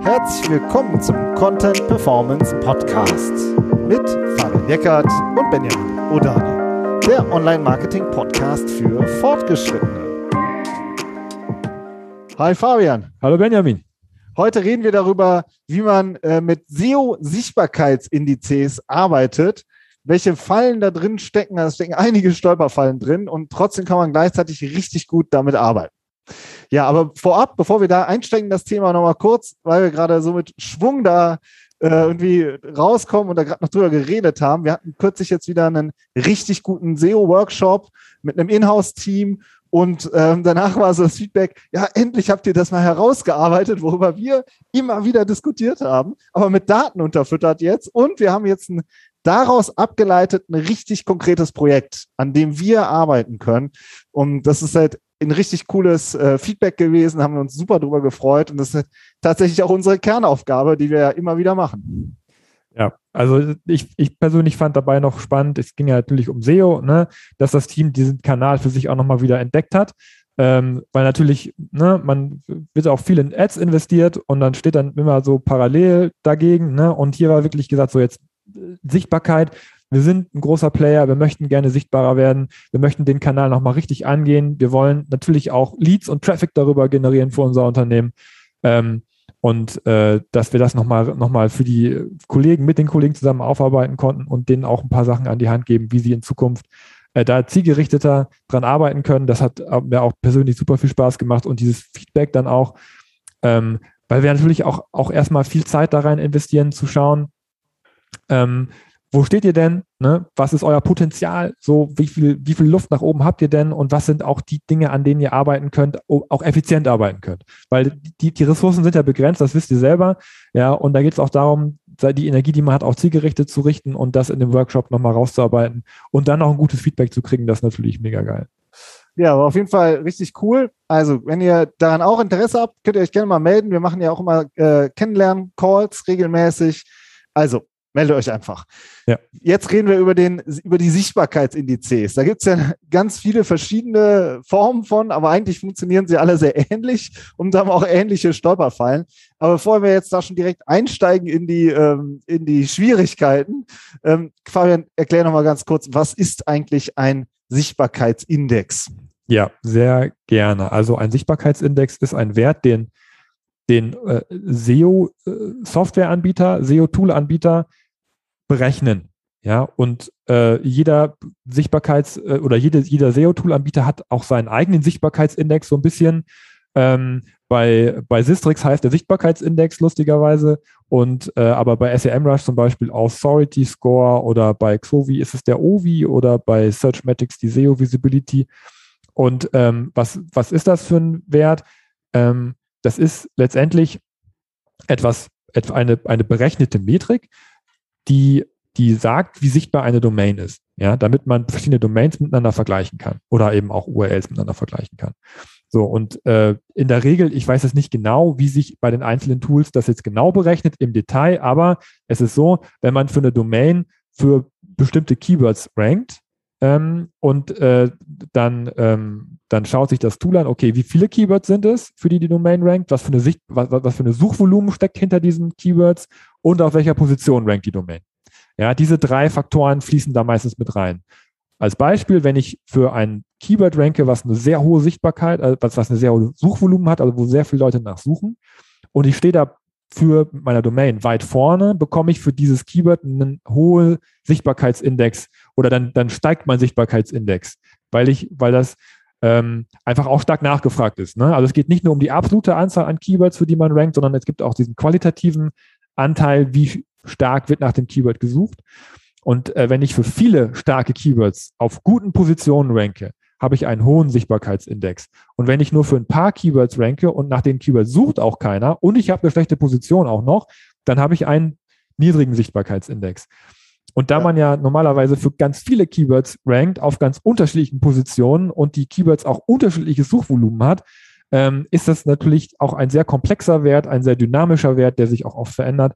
Herzlich willkommen zum Content Performance Podcast mit Fabian Eckert und Benjamin Odani, der Online-Marketing-Podcast für Fortgeschrittene. Hi Fabian. Hallo Benjamin. Heute reden wir darüber, wie man äh, mit SEO-Sichtbarkeitsindizes arbeitet, welche Fallen da drin stecken. Da stecken einige Stolperfallen drin und trotzdem kann man gleichzeitig richtig gut damit arbeiten. Ja, aber vorab, bevor wir da einsteigen, das Thema nochmal kurz, weil wir gerade so mit Schwung da äh, irgendwie rauskommen und da gerade noch drüber geredet haben. Wir hatten kürzlich jetzt wieder einen richtig guten SEO-Workshop mit einem Inhouse-Team und ähm, danach war so das Feedback, ja, endlich habt ihr das mal herausgearbeitet, worüber wir immer wieder diskutiert haben, aber mit Daten unterfüttert jetzt. Und wir haben jetzt ein daraus abgeleitet ein richtig konkretes Projekt, an dem wir arbeiten können. Und das ist halt ein richtig cooles äh, Feedback gewesen, haben wir uns super drüber gefreut. Und das ist tatsächlich auch unsere Kernaufgabe, die wir ja immer wieder machen. Ja, also ich, ich persönlich fand dabei noch spannend, es ging ja natürlich um SEO, ne, dass das Team diesen Kanal für sich auch nochmal wieder entdeckt hat. Ähm, weil natürlich, ne, man wird auch viel in Ads investiert und dann steht dann immer so parallel dagegen, ne? Und hier war wirklich gesagt, so jetzt äh, Sichtbarkeit, wir sind ein großer Player, wir möchten gerne sichtbarer werden, wir möchten den Kanal nochmal richtig angehen. Wir wollen natürlich auch Leads und Traffic darüber generieren für unser Unternehmen. Ähm, und äh, dass wir das nochmal noch mal für die Kollegen, mit den Kollegen zusammen aufarbeiten konnten und denen auch ein paar Sachen an die Hand geben, wie sie in Zukunft äh, da zielgerichteter dran arbeiten können. Das hat mir auch persönlich super viel Spaß gemacht und dieses Feedback dann auch, ähm, weil wir natürlich auch, auch erstmal viel Zeit da rein investieren, zu schauen, ähm, wo steht ihr denn? Ne? Was ist euer Potenzial? So, wie viel, wie viel Luft nach oben habt ihr denn? Und was sind auch die Dinge, an denen ihr arbeiten könnt, auch effizient arbeiten könnt? Weil die, die Ressourcen sind ja begrenzt, das wisst ihr selber. Ja, und da geht es auch darum, die Energie, die man hat, auch zielgerichtet zu richten und das in dem Workshop nochmal rauszuarbeiten und dann auch ein gutes Feedback zu kriegen, das ist natürlich mega geil. Ja, aber auf jeden Fall richtig cool. Also, wenn ihr daran auch Interesse habt, könnt ihr euch gerne mal melden. Wir machen ja auch immer äh, Kennenlernen-Calls regelmäßig. Also, Meldet euch einfach. Ja. Jetzt reden wir über, den, über die Sichtbarkeitsindizes. Da gibt es ja ganz viele verschiedene Formen von, aber eigentlich funktionieren sie alle sehr ähnlich und haben auch ähnliche Stolperfallen. Aber bevor wir jetzt da schon direkt einsteigen in die, ähm, in die Schwierigkeiten, ähm, Fabian, erklär nochmal ganz kurz, was ist eigentlich ein Sichtbarkeitsindex? Ja, sehr gerne. Also ein Sichtbarkeitsindex ist ein Wert, den den äh, SEO-Softwareanbieter, äh, SEO-Tool-Anbieter berechnen. Ja, und äh, jeder Sichtbarkeits- äh, oder jede, jeder SEO-Tool-Anbieter hat auch seinen eigenen Sichtbarkeitsindex so ein bisschen. Ähm, bei, bei Sistrix heißt der Sichtbarkeitsindex lustigerweise und äh, aber bei SEMrush zum Beispiel Authority Score oder bei Xovi ist es der OVI oder bei Searchmatics die SEO Visibility. Und ähm, was, was ist das für ein Wert? Ähm, das ist letztendlich etwas, eine, eine berechnete Metrik, die, die sagt, wie sichtbar eine Domain ist, ja, damit man verschiedene Domains miteinander vergleichen kann oder eben auch URLs miteinander vergleichen kann. So, und äh, in der Regel, ich weiß jetzt nicht genau, wie sich bei den einzelnen Tools das jetzt genau berechnet im Detail, aber es ist so, wenn man für eine Domain für bestimmte Keywords rankt, ähm, und äh, dann, ähm, dann schaut sich das Tool an, okay, wie viele Keywords sind es, für die die Domain rankt, was für eine Sicht, was, was für eine Suchvolumen steckt hinter diesen Keywords und auf welcher Position rankt die Domain. Ja, diese drei Faktoren fließen da meistens mit rein. Als Beispiel, wenn ich für ein Keyword ranke, was eine sehr hohe Sichtbarkeit, also was, was eine sehr hohe Suchvolumen hat, also wo sehr viele Leute nachsuchen, und ich stehe da für meiner Domain weit vorne, bekomme ich für dieses Keyword einen hohen Sichtbarkeitsindex oder dann, dann steigt mein Sichtbarkeitsindex, weil ich, weil das ähm, einfach auch stark nachgefragt ist. Ne? Also es geht nicht nur um die absolute Anzahl an Keywords, für die man rankt, sondern es gibt auch diesen qualitativen Anteil, wie stark wird nach dem Keyword gesucht. Und äh, wenn ich für viele starke Keywords auf guten Positionen ranke, habe ich einen hohen Sichtbarkeitsindex. Und wenn ich nur für ein paar Keywords ranke und nach den Keywords sucht auch keiner und ich habe eine schlechte Position auch noch, dann habe ich einen niedrigen Sichtbarkeitsindex. Und da ja. man ja normalerweise für ganz viele Keywords rankt auf ganz unterschiedlichen Positionen und die Keywords auch unterschiedliches Suchvolumen hat, ähm, ist das natürlich auch ein sehr komplexer Wert, ein sehr dynamischer Wert, der sich auch oft verändert.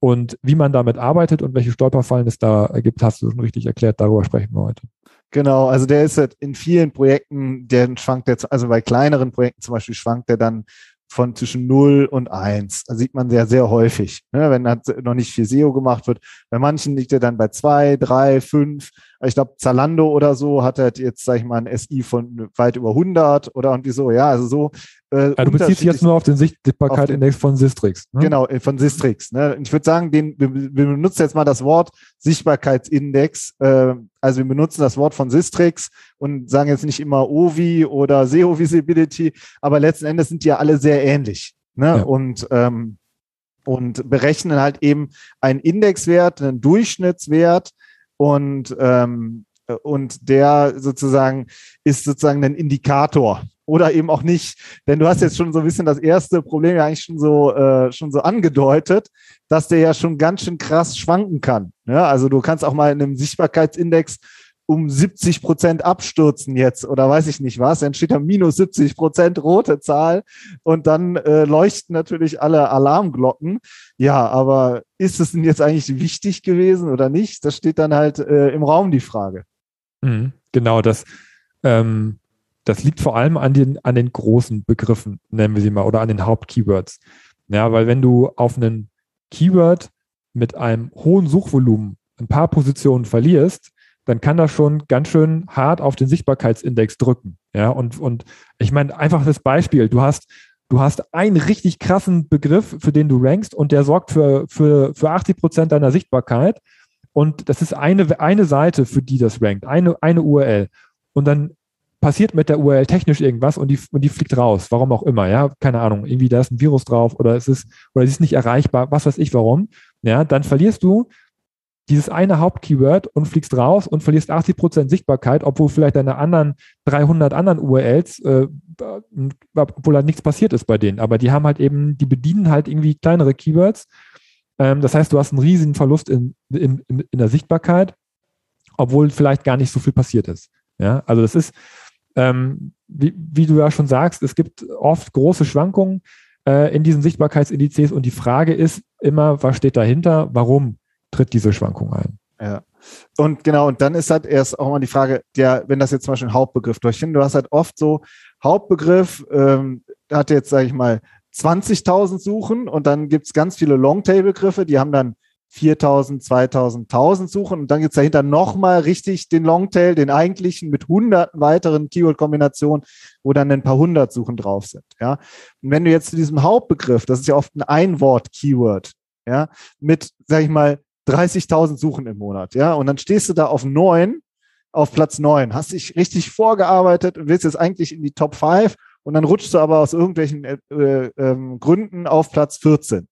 Und wie man damit arbeitet und welche Stolperfallen es da gibt, hast du schon richtig erklärt. Darüber sprechen wir heute. Genau, also der ist halt in vielen Projekten, der schwankt jetzt, also bei kleineren Projekten zum Beispiel schwankt der dann von zwischen 0 und 1. Das sieht man sehr, sehr häufig, ne? wenn noch nicht viel SEO gemacht wird. Bei manchen liegt er dann bei 2, 3, 5. Ich glaube, Zalando oder so hat halt jetzt, sag ich mal, ein SI von weit über 100 oder irgendwie so. Ja, also so. Äh, ja, du beziehst dich jetzt nur auf den Sichtbarkeit-Index von Sistrix. Ne? Genau, äh, von Sistrix. Ne? Ich würde sagen, den, wir, wir benutzen jetzt mal das Wort Sichtbarkeitsindex. Äh, also wir benutzen das Wort von Sistrix und sagen jetzt nicht immer OVI oder SEO Visibility, aber letzten Endes sind die ja alle sehr ähnlich. Ne? Ja. Und ähm, und berechnen halt eben einen Indexwert, einen Durchschnittswert und, ähm, und der sozusagen ist sozusagen ein Indikator oder eben auch nicht. Denn du hast jetzt schon so ein bisschen das erste Problem ja eigentlich schon so, äh, schon so angedeutet, dass der ja schon ganz schön krass schwanken kann. Ja, also du kannst auch mal in einem Sichtbarkeitsindex um 70 Prozent abstürzen jetzt oder weiß ich nicht was, dann steht da minus 70 Prozent rote Zahl und dann äh, leuchten natürlich alle Alarmglocken. Ja, aber ist es denn jetzt eigentlich wichtig gewesen oder nicht? Das steht dann halt äh, im Raum die Frage. Mhm, genau, das, ähm, das liegt vor allem an den, an den großen Begriffen, nennen wir sie mal, oder an den Hauptkeywords. Ja, weil wenn du auf einen Keyword mit einem hohen Suchvolumen ein paar Positionen verlierst, dann kann das schon ganz schön hart auf den Sichtbarkeitsindex drücken. Ja, und, und ich meine, einfach das Beispiel, du hast, du hast einen richtig krassen Begriff, für den du rankst und der sorgt für, für, für 80 Prozent deiner Sichtbarkeit. Und das ist eine, eine Seite, für die das rankt, eine, eine URL. Und dann passiert mit der URL technisch irgendwas und die, und die fliegt raus, warum auch immer, ja, keine Ahnung, irgendwie da ist ein Virus drauf oder es ist, oder sie ist nicht erreichbar, was weiß ich warum, ja, dann verlierst du dieses eine Hauptkeyword und fliegst raus und verlierst 80 Prozent Sichtbarkeit, obwohl vielleicht deine anderen 300 anderen URLs, äh, obwohl da nichts passiert ist bei denen. Aber die haben halt eben, die bedienen halt irgendwie kleinere Keywords. Ähm, das heißt, du hast einen riesigen Verlust in, in, in der Sichtbarkeit, obwohl vielleicht gar nicht so viel passiert ist. Ja, also das ist, ähm, wie, wie, du ja schon sagst, es gibt oft große Schwankungen äh, in diesen Sichtbarkeitsindizes und die Frage ist immer, was steht dahinter? Warum tritt diese Schwankung ein. Ja. Und genau, und dann ist halt erst auch mal die Frage, der, wenn das jetzt zum Beispiel ein Hauptbegriff durchfindet, du hast halt oft so Hauptbegriff, ähm, hat jetzt, sage ich mal, 20.000 Suchen und dann gibt es ganz viele Longtail-Begriffe, die haben dann 4.000, 2.000, 1.000 Suchen und dann gibt es dahinter nochmal richtig den Longtail, den eigentlichen mit hunderten weiteren Keyword-Kombinationen, wo dann ein paar hundert Suchen drauf sind. Ja, und wenn du jetzt zu diesem Hauptbegriff, das ist ja oft ein Einwort-Keyword, ja, mit, sag ich mal, 30.000 Suchen im Monat, ja, und dann stehst du da auf neun, auf Platz neun, hast dich richtig vorgearbeitet und willst jetzt eigentlich in die Top 5 und dann rutschst du aber aus irgendwelchen äh, äh, Gründen auf Platz 14.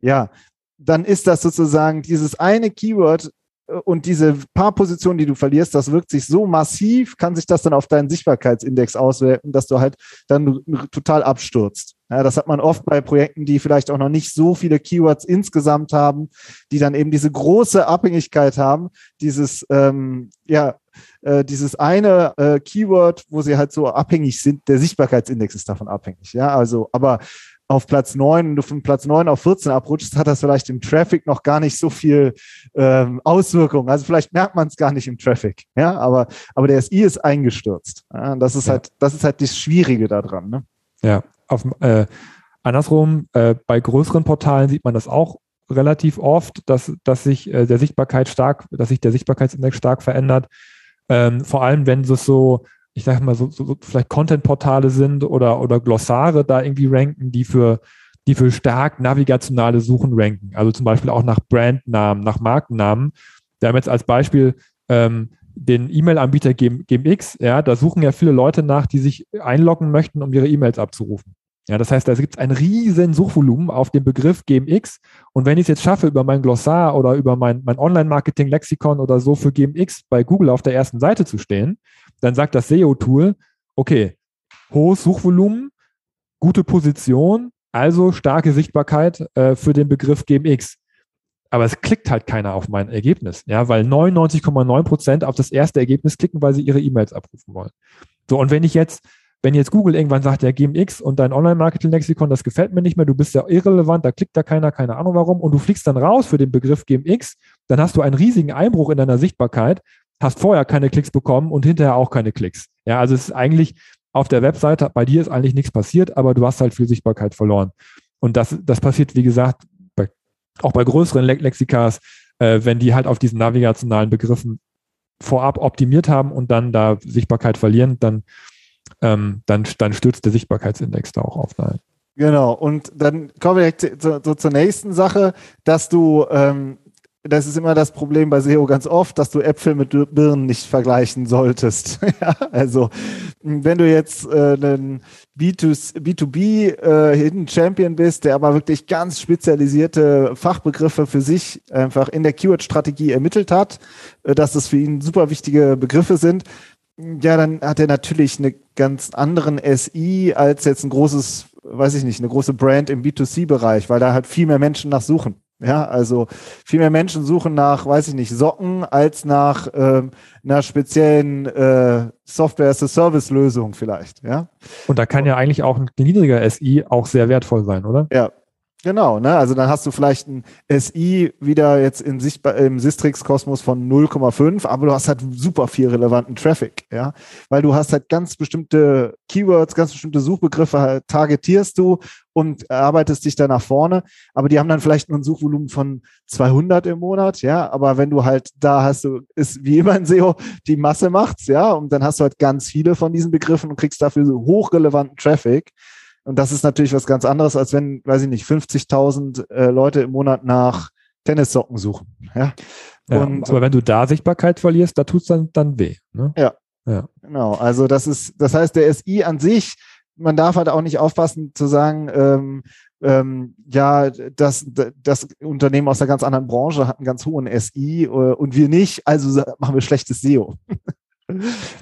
Ja, dann ist das sozusagen dieses eine Keyword äh, und diese paar Positionen, die du verlierst, das wirkt sich so massiv, kann sich das dann auf deinen Sichtbarkeitsindex auswirken, dass du halt dann total abstürzt. Ja, das hat man oft bei Projekten, die vielleicht auch noch nicht so viele Keywords insgesamt haben, die dann eben diese große Abhängigkeit haben, dieses, ähm, ja, äh, dieses eine äh, Keyword, wo sie halt so abhängig sind, der Sichtbarkeitsindex ist davon abhängig. Ja, also, aber auf Platz neun, du von Platz neun auf 14 abrutschst, hat das vielleicht im Traffic noch gar nicht so viel ähm, Auswirkungen. Also vielleicht merkt man es gar nicht im Traffic, ja, aber, aber der SI ist eingestürzt. Ja, das ist ja. halt, das ist halt das Schwierige daran. Ne? Ja, auf, äh, andersrum, äh, bei größeren Portalen sieht man das auch relativ oft, dass, dass sich äh, der Sichtbarkeit stark, dass sich der Sichtbarkeitsindex stark verändert. Ähm, vor allem, wenn es so, ich sage mal, so, so, so vielleicht Content-Portale sind oder, oder Glossare da irgendwie ranken, die für, die für stark navigationale Suchen ranken. Also zum Beispiel auch nach Brandnamen, nach Markennamen. Wir haben jetzt als Beispiel ähm, den E-Mail-Anbieter GMX, ja, da suchen ja viele Leute nach, die sich einloggen möchten, um ihre E-Mails abzurufen. Ja, das heißt, da gibt es ein riesen Suchvolumen auf dem Begriff GMX. Und wenn ich es jetzt schaffe, über mein Glossar oder über mein, mein Online-Marketing-Lexikon oder so für GMX bei Google auf der ersten Seite zu stehen, dann sagt das SEO-Tool, okay, hohes Suchvolumen, gute Position, also starke Sichtbarkeit äh, für den Begriff GMX. Aber es klickt halt keiner auf mein Ergebnis, ja, weil 99,9 Prozent auf das erste Ergebnis klicken, weil sie ihre E-Mails abrufen wollen. So, und wenn ich jetzt wenn jetzt Google irgendwann sagt, ja, GMX und dein Online-Marketing-Lexikon, das gefällt mir nicht mehr, du bist ja irrelevant, da klickt da keiner, keine Ahnung warum, und du fliegst dann raus für den Begriff GMX, dann hast du einen riesigen Einbruch in deiner Sichtbarkeit, hast vorher keine Klicks bekommen und hinterher auch keine Klicks. Ja, also es ist eigentlich, auf der Webseite, bei dir ist eigentlich nichts passiert, aber du hast halt viel Sichtbarkeit verloren. Und das, das passiert, wie gesagt, bei, auch bei größeren Le Lexikas, äh, wenn die halt auf diesen navigationalen Begriffen vorab optimiert haben und dann da Sichtbarkeit verlieren, dann, ähm, dann, dann stürzt der Sichtbarkeitsindex da auch auf. Nein. Genau, und dann kommen wir zu, zu, zur nächsten Sache, dass du ähm, das ist immer das Problem bei SEO ganz oft, dass du Äpfel mit Birnen nicht vergleichen solltest. ja, also wenn du jetzt äh, ein B2B äh, Hidden Champion bist, der aber wirklich ganz spezialisierte Fachbegriffe für sich einfach in der Keyword-Strategie ermittelt hat, äh, dass das für ihn super wichtige Begriffe sind, ja, dann hat er natürlich eine ganz anderen SI als jetzt ein großes, weiß ich nicht, eine große Brand im B2C-Bereich, weil da halt viel mehr Menschen nach suchen. Ja, also viel mehr Menschen suchen nach, weiß ich nicht, Socken als nach ähm, einer speziellen äh, Software-as-a-Service-Lösung vielleicht. Ja. Und da kann ja eigentlich auch ein niedriger SI auch sehr wertvoll sein, oder? Ja, Genau, ne? Also dann hast du vielleicht ein SI wieder jetzt in Sichtbar im Sistrix-Kosmos von 0,5, aber du hast halt super viel relevanten Traffic, ja. Weil du hast halt ganz bestimmte Keywords, ganz bestimmte Suchbegriffe halt targetierst du und arbeitest dich da nach vorne. Aber die haben dann vielleicht nur ein Suchvolumen von 200 im Monat, ja. Aber wenn du halt da hast du, ist wie immer ein SEO, die Masse macht's, ja. Und dann hast du halt ganz viele von diesen Begriffen und kriegst dafür so hochrelevanten Traffic. Und das ist natürlich was ganz anderes, als wenn, weiß ich nicht, 50.000 äh, Leute im Monat nach Tennissocken suchen. Ja? ja und, aber wenn du da Sichtbarkeit verlierst, da tut es dann, dann weh. Ne? Ja. ja. Genau. Also das ist, das heißt, der SI an sich, man darf halt auch nicht aufpassen zu sagen, ähm, ähm, ja, das, das Unternehmen aus einer ganz anderen Branche hat einen ganz hohen SI äh, und wir nicht, also machen wir schlechtes SEO.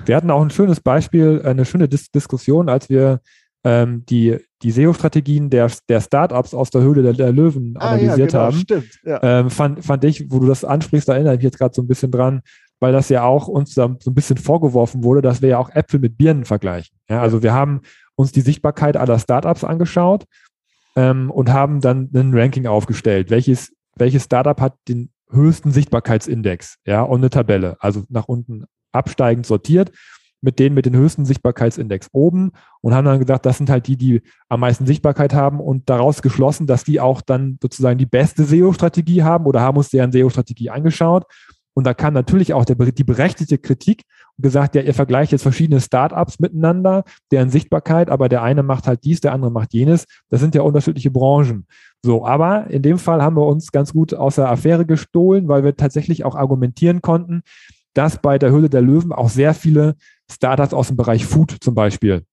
Wir hatten auch ein schönes Beispiel, eine schöne Dis Diskussion, als wir ähm, die, die SEO-Strategien der, der Startups aus der Höhle der, der Löwen ah, analysiert ja, genau, haben, stimmt, ja. ähm, fand, fand ich, wo du das ansprichst, da erinnere ich mich jetzt gerade so ein bisschen dran, weil das ja auch uns so ein bisschen vorgeworfen wurde, dass wir ja auch Äpfel mit Birnen vergleichen. Ja, also wir haben uns die Sichtbarkeit aller Startups angeschaut ähm, und haben dann ein Ranking aufgestellt. Welches, welches Startup hat den höchsten Sichtbarkeitsindex? Ja, und eine Tabelle, also nach unten absteigend sortiert mit denen mit den höchsten Sichtbarkeitsindex oben und haben dann gesagt, das sind halt die, die am meisten Sichtbarkeit haben und daraus geschlossen, dass die auch dann sozusagen die beste SEO-Strategie haben oder haben uns deren SEO-Strategie angeschaut. Und da kam natürlich auch der, die berechtigte Kritik und gesagt, ja, ihr vergleicht jetzt verschiedene Startups miteinander, deren Sichtbarkeit, aber der eine macht halt dies, der andere macht jenes. Das sind ja unterschiedliche Branchen. So, aber in dem Fall haben wir uns ganz gut aus der Affäre gestohlen, weil wir tatsächlich auch argumentieren konnten, dass bei der Höhle der Löwen auch sehr viele Startups aus dem Bereich Food zum Beispiel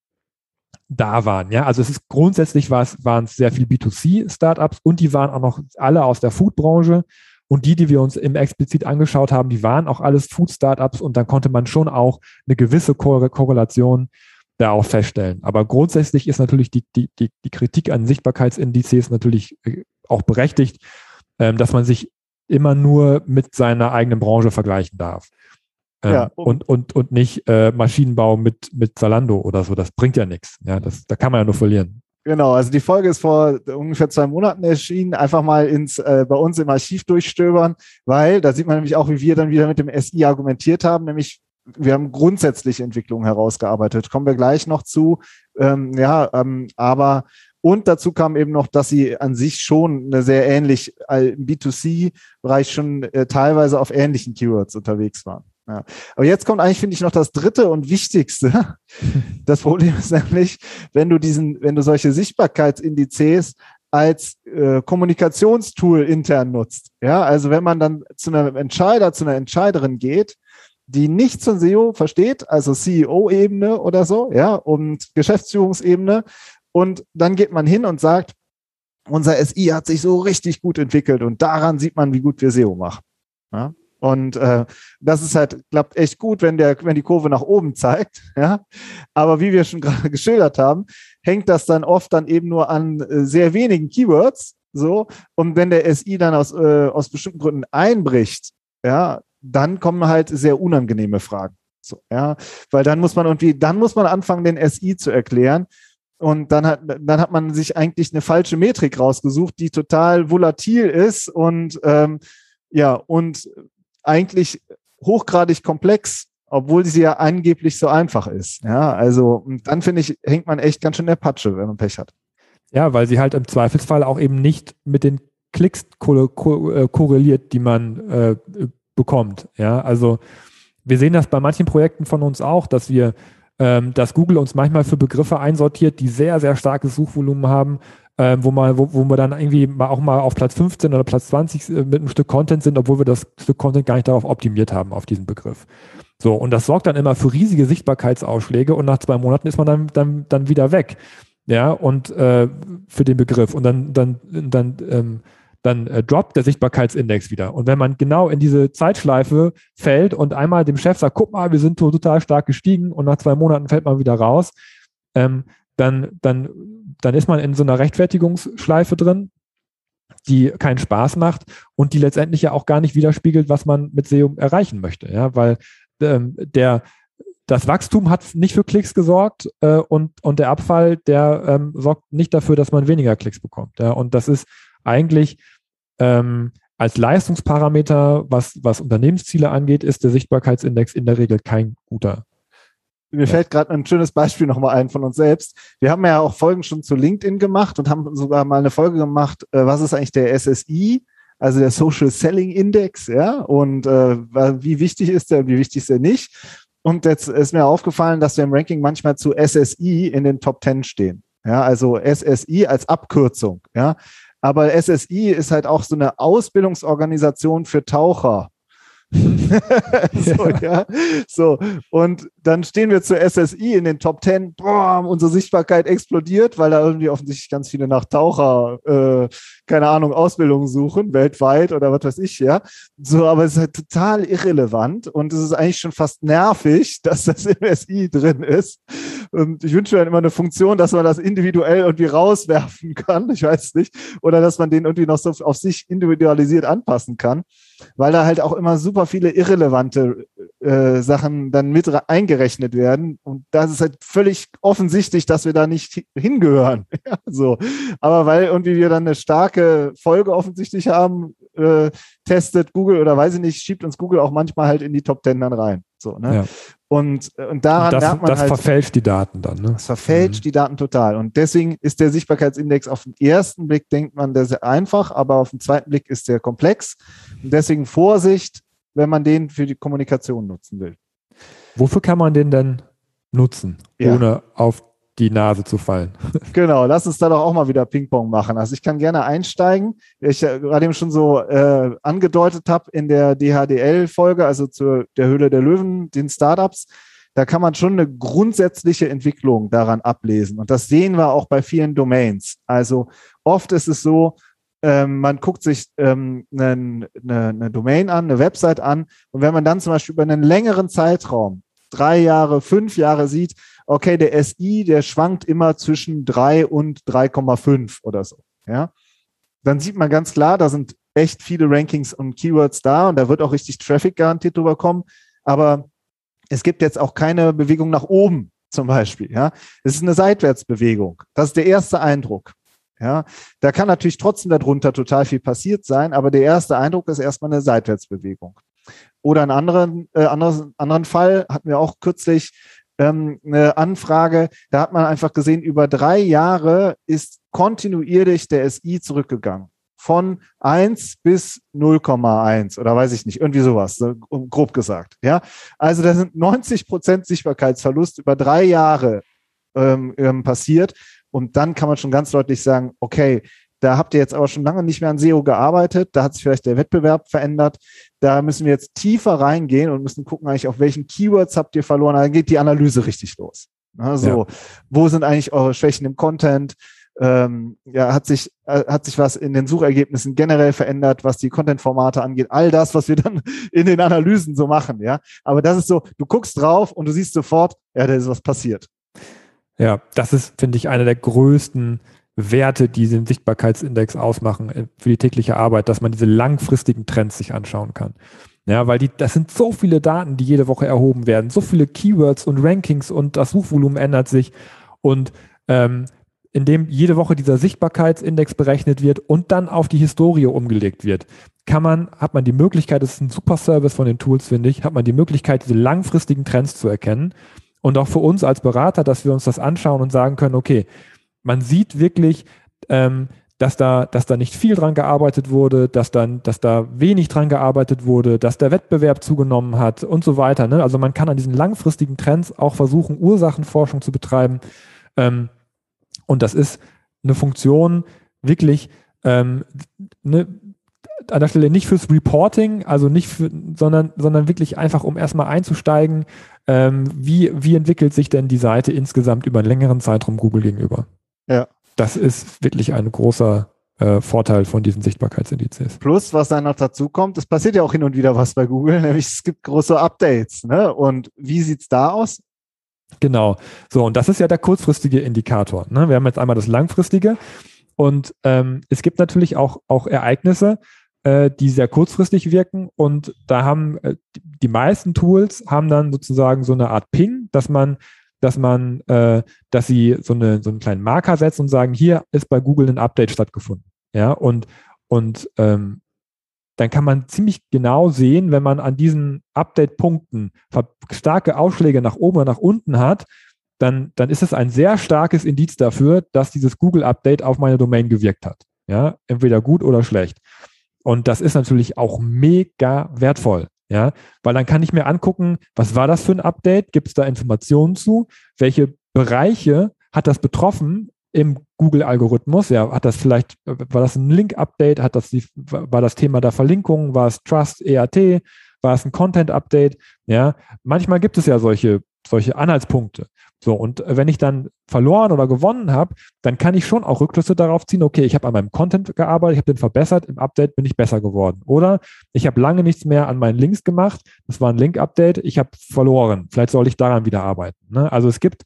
da waren. Ja, also es ist grundsätzlich waren es sehr viel B2C-Startups und die waren auch noch alle aus der Food-Branche. Und die, die wir uns im explizit angeschaut haben, die waren auch alles Food-Startups und dann konnte man schon auch eine gewisse Korrelation da auch feststellen. Aber grundsätzlich ist natürlich die, die, die, die Kritik an Sichtbarkeitsindizes natürlich äh, auch berechtigt, ähm, dass man sich immer nur mit seiner eigenen Branche vergleichen darf. Ähm, ja, und, und, und nicht äh, Maschinenbau mit, mit Zalando oder so. Das bringt ja nichts. Ja, das, da kann man ja nur verlieren. Genau, also die Folge ist vor ungefähr zwei Monaten erschienen. Einfach mal ins äh, bei uns im Archiv durchstöbern, weil da sieht man nämlich auch, wie wir dann wieder mit dem SI argumentiert haben, nämlich wir haben grundsätzliche Entwicklungen herausgearbeitet. Kommen wir gleich noch zu. Ähm, ja, ähm, aber und dazu kam eben noch, dass sie an sich schon eine sehr ähnlich äh, im B2C-Bereich schon äh, teilweise auf ähnlichen Keywords unterwegs waren. Ja. Aber jetzt kommt eigentlich, finde ich, noch das dritte und wichtigste. Das Problem ist nämlich, wenn du diesen, wenn du solche Sichtbarkeitsindizes als äh, Kommunikationstool intern nutzt. Ja, also wenn man dann zu einem Entscheider, zu einer Entscheiderin geht, die nicht zum SEO versteht, also CEO-Ebene oder so, ja, und Geschäftsführungsebene, und dann geht man hin und sagt, unser SI hat sich so richtig gut entwickelt und daran sieht man, wie gut wir SEO machen. Ja? Und äh, das ist halt, klappt echt gut, wenn der, wenn die Kurve nach oben zeigt. Ja? Aber wie wir schon gerade geschildert haben, hängt das dann oft dann eben nur an äh, sehr wenigen Keywords. So, und wenn der SI dann aus, äh, aus bestimmten Gründen einbricht, ja, dann kommen halt sehr unangenehme Fragen. So, ja, weil dann muss man irgendwie, dann muss man anfangen, den SI zu erklären. Und dann hat, dann hat man sich eigentlich eine falsche Metrik rausgesucht, die total volatil ist und ähm, ja, und eigentlich hochgradig komplex obwohl sie ja angeblich so einfach ist. Ja, also dann finde ich, hängt man echt ganz schön der Patsche, wenn man Pech hat. Ja, weil sie halt im Zweifelsfall auch eben nicht mit den Klicks äh, korreliert, die man äh, bekommt. Ja, also wir sehen das bei manchen Projekten von uns auch, dass wir, ähm, dass Google uns manchmal für Begriffe einsortiert, die sehr, sehr starkes Suchvolumen haben, ähm, wo, mal, wo, wo wir dann irgendwie mal auch mal auf Platz 15 oder Platz 20 äh, mit einem Stück Content sind, obwohl wir das Stück Content gar nicht darauf optimiert haben, auf diesen Begriff. So, und das sorgt dann immer für riesige Sichtbarkeitsausschläge und nach zwei Monaten ist man dann, dann, dann wieder weg. Ja, und äh, für den Begriff. Und dann, dann, dann ähm, dann äh, droppt der Sichtbarkeitsindex wieder. Und wenn man genau in diese Zeitschleife fällt und einmal dem Chef sagt, guck mal, wir sind total stark gestiegen und nach zwei Monaten fällt man wieder raus, ähm, dann, dann, dann ist man in so einer Rechtfertigungsschleife drin, die keinen Spaß macht und die letztendlich ja auch gar nicht widerspiegelt, was man mit SEO erreichen möchte. Ja, weil ähm, der, das Wachstum hat nicht für Klicks gesorgt äh, und, und der Abfall, der ähm, sorgt nicht dafür, dass man weniger Klicks bekommt. Ja, und das ist eigentlich ähm, als Leistungsparameter, was, was Unternehmensziele angeht, ist der Sichtbarkeitsindex in der Regel kein guter. Mir fällt gerade ein schönes Beispiel nochmal ein von uns selbst. Wir haben ja auch Folgen schon zu LinkedIn gemacht und haben sogar mal eine Folge gemacht, äh, was ist eigentlich der SSI, also der Social Selling Index, ja, und äh, wie wichtig ist der und wie wichtig ist der nicht. Und jetzt ist mir aufgefallen, dass wir im Ranking manchmal zu SSI in den Top 10 stehen. Ja, also SSI als Abkürzung, ja. Aber SSI ist halt auch so eine Ausbildungsorganisation für Taucher. so, ja. so, und dann stehen wir zur SSI in den Top 10. Boah, unsere Sichtbarkeit explodiert, weil da irgendwie offensichtlich ganz viele nach Taucher, äh, keine Ahnung, Ausbildungen suchen, weltweit oder was weiß ich, ja. So, aber es ist halt total irrelevant und es ist eigentlich schon fast nervig, dass das im SI drin ist. Und ich wünsche mir dann immer eine Funktion, dass man das individuell irgendwie rauswerfen kann. Ich weiß nicht. Oder dass man den irgendwie noch so auf sich individualisiert anpassen kann weil da halt auch immer super viele irrelevante äh, Sachen dann mit eingerechnet werden. Und das ist halt völlig offensichtlich, dass wir da nicht hingehören. ja, so. Aber weil irgendwie wir dann eine starke Folge offensichtlich haben, äh, testet Google oder weiß ich nicht, schiebt uns Google auch manchmal halt in die Top Ten dann rein. So, ne? Ja. Und, und daran das, merkt man das halt, verfälscht die Daten dann. Ne? Das verfälscht mhm. die Daten total. Und deswegen ist der Sichtbarkeitsindex auf den ersten Blick, denkt man, der ist einfach, aber auf den zweiten Blick ist der komplex. Und deswegen Vorsicht, wenn man den für die Kommunikation nutzen will. Wofür kann man den denn nutzen, ja. ohne auf die Nase zu fallen. Genau, lass uns da doch auch mal wieder Ping-Pong machen. Also ich kann gerne einsteigen. Ich äh, gerade eben schon so äh, angedeutet habe in der DHDL-Folge, also zu der Höhle der Löwen, den Startups, da kann man schon eine grundsätzliche Entwicklung daran ablesen. Und das sehen wir auch bei vielen Domains. Also oft ist es so, ähm, man guckt sich ähm, eine, eine, eine Domain an, eine Website an. Und wenn man dann zum Beispiel über einen längeren Zeitraum, drei Jahre, fünf Jahre sieht, okay, der SI, der schwankt immer zwischen 3 und 3,5 oder so. Ja, dann sieht man ganz klar, da sind echt viele Rankings und Keywords da und da wird auch richtig Traffic garantiert drüber kommen. Aber es gibt jetzt auch keine Bewegung nach oben zum Beispiel. Ja, es ist eine Seitwärtsbewegung. Das ist der erste Eindruck. Ja, da kann natürlich trotzdem darunter total viel passiert sein, aber der erste Eindruck ist erstmal eine Seitwärtsbewegung. Oder einen anderen, äh, anderen, anderen Fall hatten wir auch kürzlich ähm, eine Anfrage, da hat man einfach gesehen, über drei Jahre ist kontinuierlich der SI zurückgegangen. Von 1 bis 0,1 oder weiß ich nicht, irgendwie sowas, so grob gesagt. Ja, also da sind 90 Prozent Sichtbarkeitsverlust über drei Jahre ähm, ähm, passiert. Und dann kann man schon ganz deutlich sagen, okay, da habt ihr jetzt aber schon lange nicht mehr an SEO gearbeitet. Da hat sich vielleicht der Wettbewerb verändert. Da müssen wir jetzt tiefer reingehen und müssen gucken, eigentlich, auf welchen Keywords habt ihr verloren. Dann geht die Analyse richtig los. Also, ja. wo sind eigentlich eure Schwächen im Content? Ähm, ja, hat sich, äh, hat sich was in den Suchergebnissen generell verändert, was die Content-Formate angeht. All das, was wir dann in den Analysen so machen, ja. Aber das ist so, du guckst drauf und du siehst sofort, ja, da ist was passiert. Ja, das ist, finde ich, einer der größten Werte, die den Sichtbarkeitsindex ausmachen äh, für die tägliche Arbeit, dass man diese langfristigen Trends sich anschauen kann. Ja, weil die, das sind so viele Daten, die jede Woche erhoben werden, so viele Keywords und Rankings und das Suchvolumen ändert sich. Und ähm, in dem jede Woche dieser Sichtbarkeitsindex berechnet wird und dann auf die Historie umgelegt wird, kann man, hat man die Möglichkeit, das ist ein super Service von den Tools, finde ich, hat man die Möglichkeit, diese langfristigen Trends zu erkennen. Und auch für uns als Berater, dass wir uns das anschauen und sagen können, okay, man sieht wirklich, ähm, dass da, dass da nicht viel dran gearbeitet wurde, dass dann, dass da wenig dran gearbeitet wurde, dass der Wettbewerb zugenommen hat und so weiter. Ne? Also man kann an diesen langfristigen Trends auch versuchen, Ursachenforschung zu betreiben. Ähm, und das ist eine Funktion wirklich ähm, ne, an der Stelle nicht fürs Reporting, also nicht für, sondern, sondern wirklich einfach, um erstmal einzusteigen, ähm, wie, wie entwickelt sich denn die Seite insgesamt über einen längeren Zeitraum Google gegenüber. Ja. Das ist wirklich ein großer äh, Vorteil von diesen Sichtbarkeitsindizes. Plus, was dann noch dazu kommt, es passiert ja auch hin und wieder was bei Google, nämlich es gibt große Updates. Ne? Und wie sieht es da aus? Genau. So, und das ist ja der kurzfristige Indikator. Ne? Wir haben jetzt einmal das langfristige. Und ähm, es gibt natürlich auch, auch Ereignisse, äh, die sehr kurzfristig wirken. Und da haben äh, die meisten Tools haben dann sozusagen so eine Art Ping, dass man, dass man, äh, dass sie so, eine, so einen kleinen Marker setzen und sagen, hier ist bei Google ein Update stattgefunden. Ja, und, und ähm, dann kann man ziemlich genau sehen, wenn man an diesen Update-Punkten starke Ausschläge nach oben oder nach unten hat, dann, dann ist es ein sehr starkes Indiz dafür, dass dieses Google-Update auf meine Domain gewirkt hat. Ja, entweder gut oder schlecht. Und das ist natürlich auch mega wertvoll. Ja, weil dann kann ich mir angucken, was war das für ein Update? Gibt es da Informationen zu? Welche Bereiche hat das betroffen? im Google-Algorithmus. Ja, hat das vielleicht, war das ein Link-Update? Hat das die, war das Thema der Verlinkung? War es Trust, EAT? War es ein Content-Update? Ja, manchmal gibt es ja solche, solche Anhaltspunkte. So, und wenn ich dann verloren oder gewonnen habe, dann kann ich schon auch Rückschlüsse darauf ziehen, okay, ich habe an meinem Content gearbeitet, ich habe den verbessert, im Update bin ich besser geworden. Oder ich habe lange nichts mehr an meinen Links gemacht, das war ein Link-Update, ich habe verloren. Vielleicht soll ich daran wieder arbeiten. Ne? Also es gibt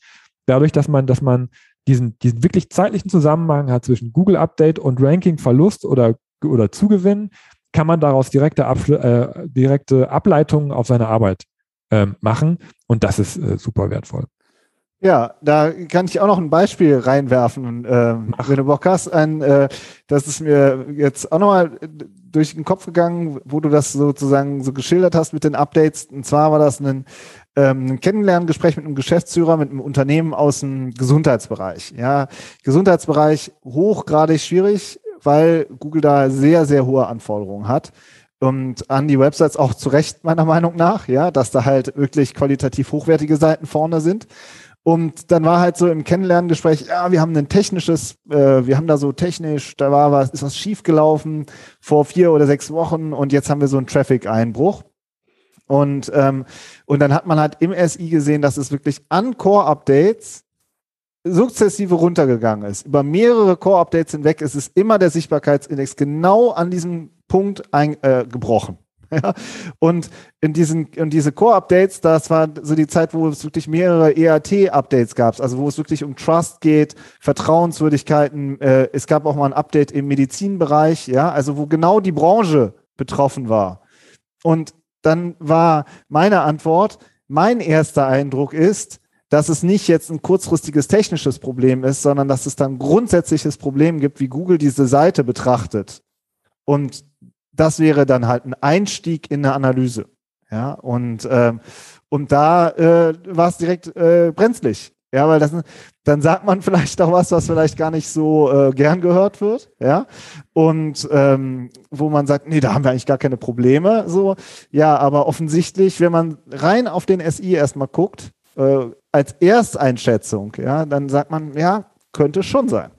dadurch, dass man, dass man diesen, diesen wirklich zeitlichen Zusammenhang hat zwischen Google Update und Ranking Verlust oder, oder Zugewinn, kann man daraus direkte, äh, direkte Ableitungen auf seine Arbeit äh, machen. Und das ist äh, super wertvoll. Ja, da kann ich auch noch ein Beispiel reinwerfen, äh, wenn du Bock hast. Ein, äh, das ist mir jetzt auch nochmal durch den Kopf gegangen, wo du das sozusagen so geschildert hast mit den Updates. Und zwar war das ein, ähm, ein Kennenlerngespräch mit einem Geschäftsführer, mit einem Unternehmen aus dem Gesundheitsbereich. Ja, Gesundheitsbereich hochgradig schwierig, weil Google da sehr, sehr hohe Anforderungen hat. Und an die Websites auch zu Recht, meiner Meinung nach, ja, dass da halt wirklich qualitativ hochwertige Seiten vorne sind. Und dann war halt so im Kennenlerngespräch, ja, wir haben ein technisches, äh, wir haben da so technisch, da war was, ist was schiefgelaufen vor vier oder sechs Wochen und jetzt haben wir so einen Traffic-Einbruch. Und, ähm, und dann hat man halt im SI gesehen, dass es wirklich an Core-Updates sukzessive runtergegangen ist. Über mehrere Core-Updates hinweg ist es immer der Sichtbarkeitsindex genau an diesem Punkt eingebrochen. Äh, Ja, und in diesen, in diese Core-Updates, das war so die Zeit, wo es wirklich mehrere EAT-Updates gab, also wo es wirklich um Trust geht, Vertrauenswürdigkeiten. Äh, es gab auch mal ein Update im Medizinbereich, ja, also wo genau die Branche betroffen war. Und dann war meine Antwort, mein erster Eindruck ist, dass es nicht jetzt ein kurzfristiges technisches Problem ist, sondern dass es dann grundsätzliches Problem gibt, wie Google diese Seite betrachtet. Und das wäre dann halt ein Einstieg in eine Analyse. Ja, und, ähm, und da äh, war es direkt äh, brenzlig. Ja, weil das, dann sagt man vielleicht auch was, was vielleicht gar nicht so äh, gern gehört wird, ja. Und ähm, wo man sagt, nee, da haben wir eigentlich gar keine Probleme. So, ja, aber offensichtlich, wenn man rein auf den SI erstmal guckt, äh, als Ersteinschätzung, ja, dann sagt man, ja, könnte schon sein.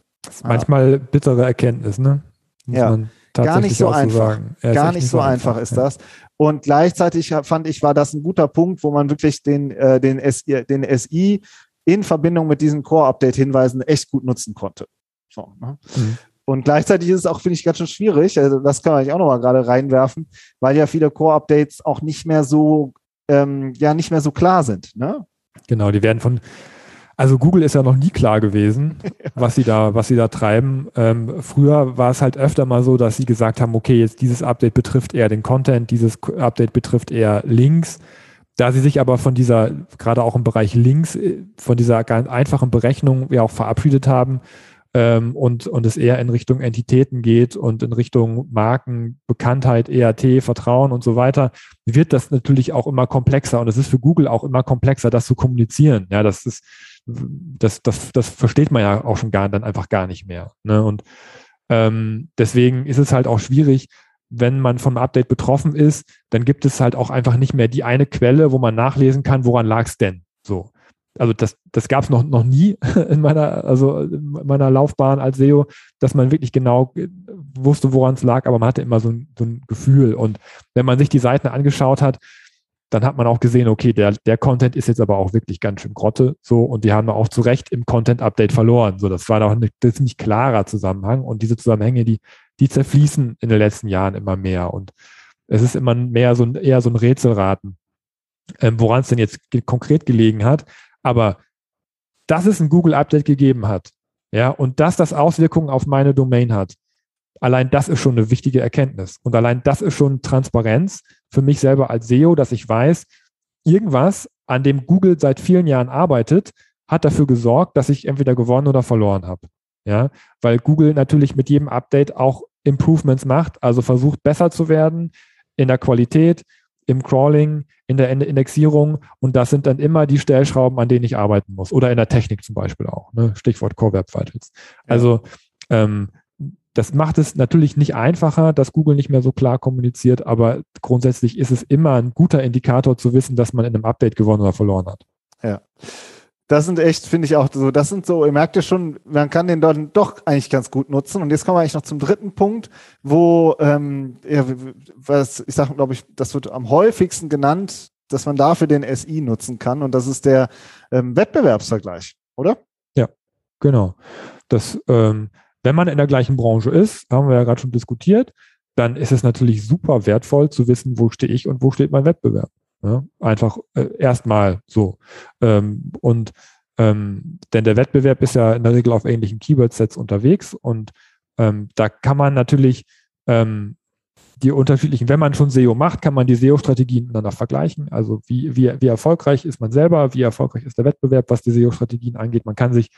manchmal bittere Erkenntnis, ne? Muss ja gar nicht so einfach. Ja, gar nicht so einfach, einfach ist ja. das. Und gleichzeitig fand ich, war das ein guter Punkt, wo man wirklich den, äh, den, SI, den SI in Verbindung mit diesen Core-Update-Hinweisen echt gut nutzen konnte. So, ne? mhm. Und gleichzeitig ist es auch, finde ich, ganz schön schwierig. Also das kann man eigentlich auch nochmal gerade reinwerfen, weil ja viele Core-Updates auch nicht mehr so, ähm, ja, nicht mehr so klar sind. Ne? Genau, die werden von, also Google ist ja noch nie klar gewesen, was sie da, was sie da treiben. Ähm, früher war es halt öfter mal so, dass sie gesagt haben, okay, jetzt dieses Update betrifft eher den Content, dieses Update betrifft eher Links. Da sie sich aber von dieser, gerade auch im Bereich Links, äh, von dieser ganz einfachen Berechnung ja auch verabschiedet haben ähm, und, und es eher in Richtung Entitäten geht und in Richtung Marken, Bekanntheit, EAT, Vertrauen und so weiter, wird das natürlich auch immer komplexer und es ist für Google auch immer komplexer, das zu kommunizieren. Ja, das ist, das, das, das versteht man ja auch schon gar dann einfach gar nicht mehr. Ne? Und ähm, deswegen ist es halt auch schwierig, wenn man vom Update betroffen ist, dann gibt es halt auch einfach nicht mehr die eine Quelle, wo man nachlesen kann, woran lag es denn. So also das, das gab es noch, noch nie in meiner, also in meiner Laufbahn als SEO, dass man wirklich genau wusste, woran es lag, aber man hatte immer so ein, so ein Gefühl. Und wenn man sich die Seiten angeschaut hat, dann hat man auch gesehen, okay, der, der Content ist jetzt aber auch wirklich ganz schön Grotte, so, und die haben auch zu Recht im Content-Update verloren. So, das war doch ein ziemlich klarer Zusammenhang und diese Zusammenhänge, die, die zerfließen in den letzten Jahren immer mehr und es ist immer mehr so ein, eher so ein Rätselraten, ähm, woran es denn jetzt konkret gelegen hat. Aber dass es ein Google-Update gegeben hat, ja, und dass das Auswirkungen auf meine Domain hat, allein das ist schon eine wichtige Erkenntnis. Und allein das ist schon Transparenz für mich selber als SEO, dass ich weiß, irgendwas, an dem Google seit vielen Jahren arbeitet, hat dafür gesorgt, dass ich entweder gewonnen oder verloren habe. Ja, weil Google natürlich mit jedem Update auch Improvements macht, also versucht besser zu werden in der Qualität, im Crawling, in der Indexierung und das sind dann immer die Stellschrauben, an denen ich arbeiten muss. Oder in der Technik zum Beispiel auch. Ne? Stichwort Core Web Vitals. Also ähm, das macht es natürlich nicht einfacher, dass Google nicht mehr so klar kommuniziert, aber grundsätzlich ist es immer ein guter Indikator zu wissen, dass man in einem Update gewonnen oder verloren hat. Ja das sind echt, finde ich auch so, das sind so, ihr merkt ja schon, man kann den dort doch eigentlich ganz gut nutzen. Und jetzt kommen wir eigentlich noch zum dritten Punkt, wo, ähm, ja, was, ich sage, glaube ich, das wird am häufigsten genannt, dass man dafür den SI nutzen kann. Und das ist der ähm, Wettbewerbsvergleich, oder? Ja, genau. Das, ähm, wenn man in der gleichen Branche ist, haben wir ja gerade schon diskutiert, dann ist es natürlich super wertvoll zu wissen, wo stehe ich und wo steht mein Wettbewerb. Ja, einfach äh, erstmal so. Ähm, und ähm, denn der Wettbewerb ist ja in der Regel auf ähnlichen Keyword-Sets unterwegs und ähm, da kann man natürlich ähm, die unterschiedlichen, wenn man schon SEO macht, kann man die SEO-Strategien miteinander vergleichen. Also wie, wie, wie erfolgreich ist man selber, wie erfolgreich ist der Wettbewerb, was die SEO-Strategien angeht. Man kann sich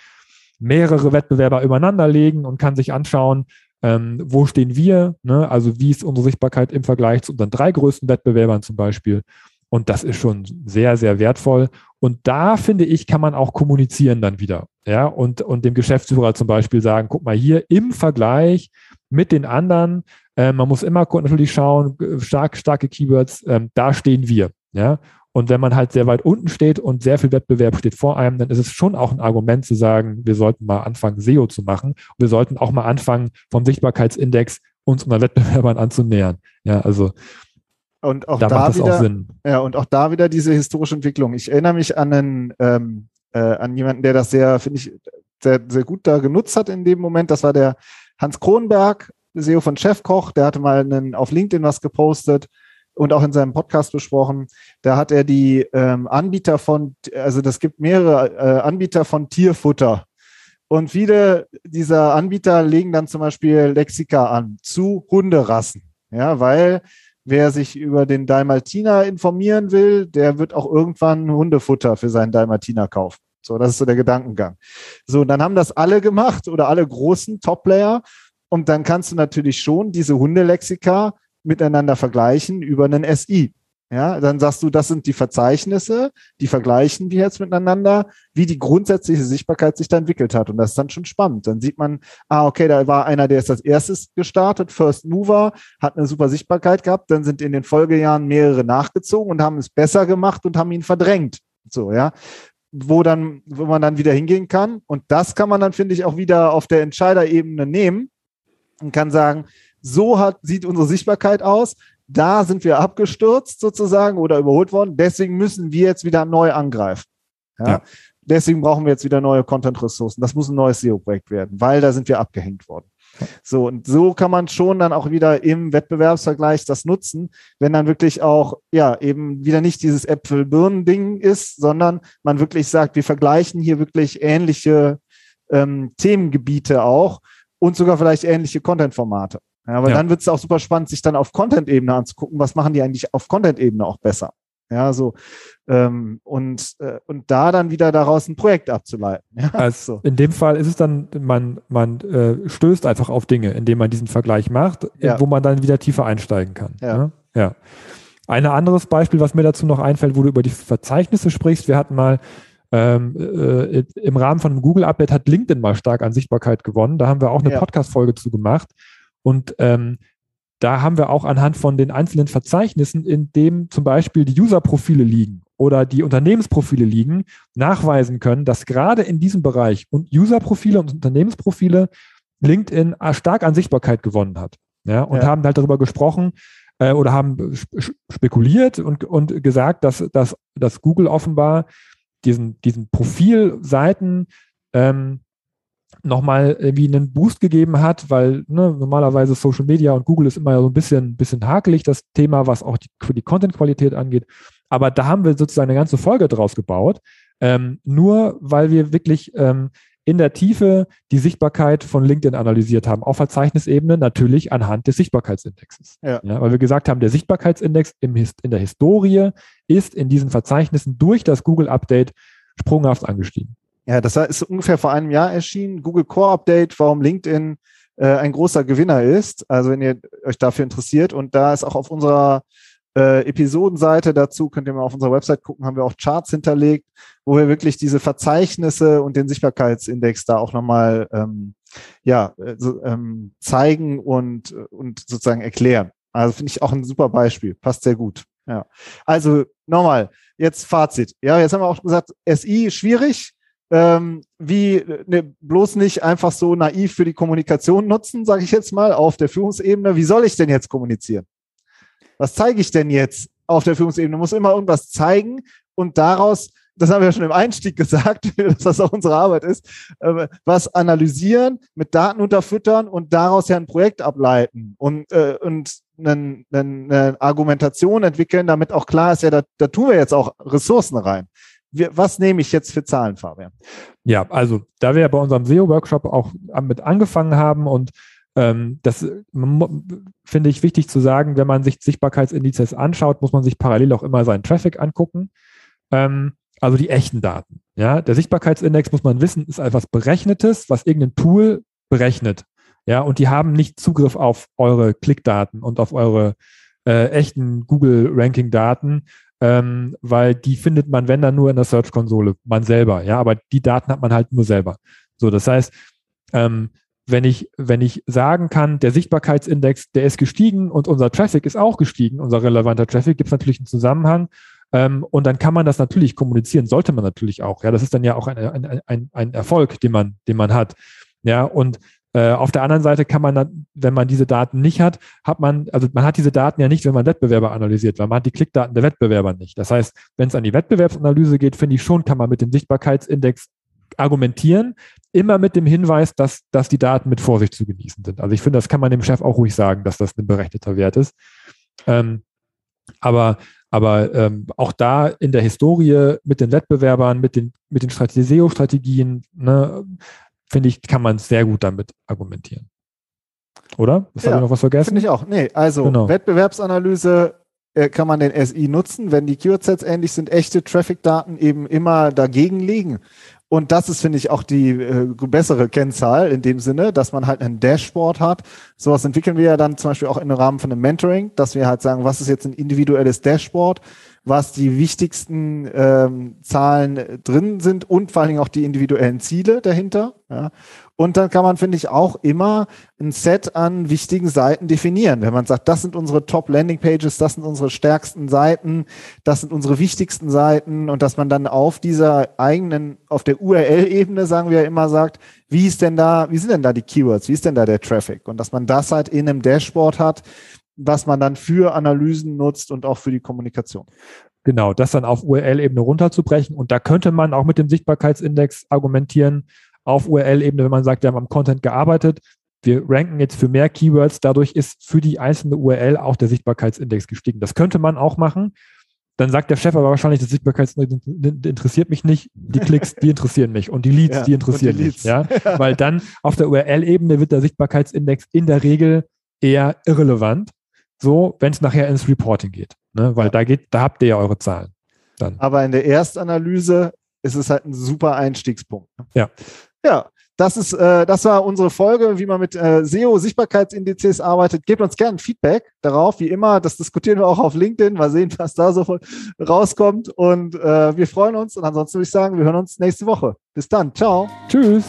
mehrere Wettbewerber übereinander legen und kann sich anschauen, ähm, wo stehen wir, ne? also wie ist unsere Sichtbarkeit im Vergleich zu unseren drei größten Wettbewerbern zum Beispiel. Und das ist schon sehr, sehr wertvoll. Und da finde ich, kann man auch kommunizieren dann wieder. Ja, und, und dem Geschäftsführer zum Beispiel sagen, guck mal hier im Vergleich mit den anderen, äh, man muss immer natürlich schauen, stark, starke Keywords, äh, da stehen wir. Ja, und wenn man halt sehr weit unten steht und sehr viel Wettbewerb steht vor einem, dann ist es schon auch ein Argument zu sagen, wir sollten mal anfangen, SEO zu machen. Wir sollten auch mal anfangen, vom Sichtbarkeitsindex uns unseren Wettbewerbern anzunähern. Ja, also und auch da, da wieder, ja, und auch da wieder diese historische Entwicklung. Ich erinnere mich an einen, ähm, äh, an jemanden, der das sehr, finde ich, sehr, sehr gut da genutzt hat in dem Moment. Das war der Hans Kronberg, SEO von Chefkoch. Der hatte mal einen, auf LinkedIn was gepostet und auch in seinem Podcast besprochen. Da hat er die ähm, Anbieter von, also das gibt mehrere äh, Anbieter von Tierfutter. Und viele dieser Anbieter legen dann zum Beispiel Lexika an zu Hunderassen. Ja, weil wer sich über den Dalmatiner informieren will, der wird auch irgendwann Hundefutter für seinen Dalmatiner kaufen. So, das ist so der Gedankengang. So, dann haben das alle gemacht oder alle großen Top-Player. Und dann kannst du natürlich schon diese Hundelexika miteinander vergleichen über einen SI. Ja, dann sagst du, das sind die Verzeichnisse, die vergleichen wir jetzt miteinander, wie die grundsätzliche Sichtbarkeit sich da entwickelt hat. Und das ist dann schon spannend. Dann sieht man, ah, okay, da war einer, der ist als erstes gestartet, First Mover, hat eine super Sichtbarkeit gehabt, dann sind in den Folgejahren mehrere nachgezogen und haben es besser gemacht und haben ihn verdrängt. So, ja. Wo dann, wo man dann wieder hingehen kann. Und das kann man dann, finde ich, auch wieder auf der Entscheiderebene nehmen und kann sagen, so hat, sieht unsere Sichtbarkeit aus da sind wir abgestürzt sozusagen oder überholt worden. Deswegen müssen wir jetzt wieder neu angreifen. Ja? ja. Deswegen brauchen wir jetzt wieder neue Content-Ressourcen. Das muss ein neues SEO-Projekt werden, weil da sind wir abgehängt worden. So, und so kann man schon dann auch wieder im Wettbewerbsvergleich das nutzen, wenn dann wirklich auch, ja, eben wieder nicht dieses Äpfel-Birnen-Ding ist, sondern man wirklich sagt, wir vergleichen hier wirklich ähnliche ähm, Themengebiete auch und sogar vielleicht ähnliche Content-Formate. Ja, aber ja. dann wird es auch super spannend, sich dann auf Content-Ebene anzugucken, was machen die eigentlich auf Content-Ebene auch besser. Ja, so. Ähm, und, äh, und da dann wieder daraus ein Projekt abzuleiten. Ja, also In dem Fall ist es dann, man, man äh, stößt einfach auf Dinge, indem man diesen Vergleich macht, ja. wo man dann wieder tiefer einsteigen kann. Ja. Ne? ja. Ein anderes Beispiel, was mir dazu noch einfällt, wo du über die Verzeichnisse sprichst, wir hatten mal ähm, äh, im Rahmen von einem Google-Update hat LinkedIn mal stark an Sichtbarkeit gewonnen. Da haben wir auch eine ja. Podcast-Folge zu gemacht. Und ähm, da haben wir auch anhand von den einzelnen Verzeichnissen, in dem zum Beispiel die User-Profile liegen oder die Unternehmensprofile liegen, nachweisen können, dass gerade in diesem Bereich und User-Profile und Unternehmensprofile LinkedIn stark an Sichtbarkeit gewonnen hat. Ja, und ja. haben halt darüber gesprochen äh, oder haben spekuliert und, und gesagt, dass, dass, dass Google offenbar diesen, diesen Profilseiten ähm, nochmal irgendwie einen Boost gegeben hat, weil ne, normalerweise Social Media und Google ist immer so ein bisschen, bisschen hakelig, das Thema, was auch die, die Content-Qualität angeht. Aber da haben wir sozusagen eine ganze Folge draus gebaut, ähm, nur weil wir wirklich ähm, in der Tiefe die Sichtbarkeit von LinkedIn analysiert haben, auf Verzeichnisebene natürlich anhand des Sichtbarkeitsindexes. Ja. ja. weil wir gesagt haben, der Sichtbarkeitsindex im, in der Historie ist in diesen Verzeichnissen durch das Google-Update sprunghaft angestiegen. Ja, das ist ungefähr vor einem Jahr erschienen. Google Core Update, warum LinkedIn äh, ein großer Gewinner ist. Also wenn ihr euch dafür interessiert. Und da ist auch auf unserer äh, Episodenseite dazu, könnt ihr mal auf unserer Website gucken, haben wir auch Charts hinterlegt, wo wir wirklich diese Verzeichnisse und den Sichtbarkeitsindex da auch nochmal ähm, ja, äh, so, ähm, zeigen und, und sozusagen erklären. Also finde ich auch ein super Beispiel. Passt sehr gut. Ja. Also nochmal, jetzt Fazit. Ja, jetzt haben wir auch gesagt, SI schwierig. Ähm, wie ne, bloß nicht einfach so naiv für die Kommunikation nutzen, sage ich jetzt mal, auf der Führungsebene. Wie soll ich denn jetzt kommunizieren? was zeige ich denn jetzt auf der Führungsebene? muss immer irgendwas zeigen und daraus, das haben wir ja schon im Einstieg gesagt, dass das auch unsere Arbeit ist, äh, was analysieren, mit Daten unterfüttern und daraus ja ein Projekt ableiten und, äh, und eine, eine Argumentation entwickeln, damit auch klar ist, ja, da, da tun wir jetzt auch Ressourcen rein. Wir, was nehme ich jetzt für Zahlen, Fabian? Ja, also da wir ja bei unserem SEO-Workshop auch mit angefangen haben und ähm, das finde ich wichtig zu sagen, wenn man sich Sichtbarkeitsindizes anschaut, muss man sich parallel auch immer seinen Traffic angucken. Ähm, also die echten Daten. Ja, der Sichtbarkeitsindex muss man wissen, ist etwas Berechnetes, was irgendein Tool berechnet. Ja, und die haben nicht Zugriff auf eure Klickdaten und auf eure äh, echten Google-Ranking-Daten, ähm, weil die findet man, wenn dann nur in der Search-Konsole, man selber. Ja, aber die Daten hat man halt nur selber. So, das heißt, ähm, wenn ich, wenn ich sagen kann, der Sichtbarkeitsindex, der ist gestiegen und unser Traffic ist auch gestiegen, unser relevanter Traffic, gibt es natürlich einen Zusammenhang. Ähm, und dann kann man das natürlich kommunizieren, sollte man natürlich auch. Ja, das ist dann ja auch ein, ein, ein, ein Erfolg, den man, den man hat. Ja, und äh, auf der anderen Seite kann man dann, wenn man diese Daten nicht hat, hat man, also man hat diese Daten ja nicht, wenn man Wettbewerber analysiert, weil man hat die Klickdaten der Wettbewerber nicht. Das heißt, wenn es an die Wettbewerbsanalyse geht, finde ich schon, kann man mit dem Sichtbarkeitsindex argumentieren, immer mit dem Hinweis, dass, dass die Daten mit Vorsicht zu genießen sind. Also ich finde, das kann man dem Chef auch ruhig sagen, dass das ein berechneter Wert ist. Ähm, aber aber ähm, auch da in der Historie mit den Wettbewerbern, mit den, mit den SEO-Strategien, ne, finde ich, kann man sehr gut damit argumentieren. Oder? Was ja, habe ich noch was vergessen? Finde ich auch. Nee, also genau. Wettbewerbsanalyse äh, kann man den SI nutzen, wenn die Keyword-Sets ähnlich sind, echte Traffic-Daten eben immer dagegen liegen. Und das ist, finde ich, auch die äh, bessere Kennzahl in dem Sinne, dass man halt ein Dashboard hat. Sowas entwickeln wir ja dann zum Beispiel auch im Rahmen von einem Mentoring, dass wir halt sagen, was ist jetzt ein individuelles Dashboard, was die wichtigsten ähm, Zahlen drin sind und vor allen Dingen auch die individuellen Ziele dahinter. Ja. Und dann kann man, finde ich, auch immer ein Set an wichtigen Seiten definieren. Wenn man sagt, das sind unsere Top Landing Pages, das sind unsere stärksten Seiten, das sind unsere wichtigsten Seiten und dass man dann auf dieser eigenen, auf der URL-Ebene, sagen wir ja immer, sagt, wie ist denn da, wie sind denn da die Keywords, wie ist denn da der Traffic? Und dass man das halt in einem Dashboard hat, was man dann für Analysen nutzt und auch für die Kommunikation. Genau, das dann auf URL-Ebene runterzubrechen. Und da könnte man auch mit dem Sichtbarkeitsindex argumentieren, auf URL-Ebene, wenn man sagt, wir haben am Content gearbeitet, wir ranken jetzt für mehr Keywords, dadurch ist für die einzelne URL auch der Sichtbarkeitsindex gestiegen. Das könnte man auch machen. Dann sagt der Chef aber wahrscheinlich, das Sichtbarkeitsindex interessiert mich nicht, die Klicks, die interessieren mich und die Leads, ja, die interessieren die mich. Ja? Weil dann auf der URL-Ebene wird der Sichtbarkeitsindex in der Regel eher irrelevant, so wenn es nachher ins Reporting geht. ne? weil Ja. da geht, da habt ihr ja eure Zahlen. Dann. Aber in der Erstanalyse ist es halt ein super Einstiegspunkt. ne? Ja. Ja, das ist, äh, das war unsere Folge, wie man mit äh, SEO-Sichtbarkeitsindizes arbeitet. Gebt uns gerne Feedback darauf, wie immer. Das diskutieren wir auch auf LinkedIn. Mal sehen, was da so rauskommt. Und äh, wir freuen uns. Und ansonsten würde ich sagen, wir hören uns nächste Woche. Bis dann. Ciao. Tschüss.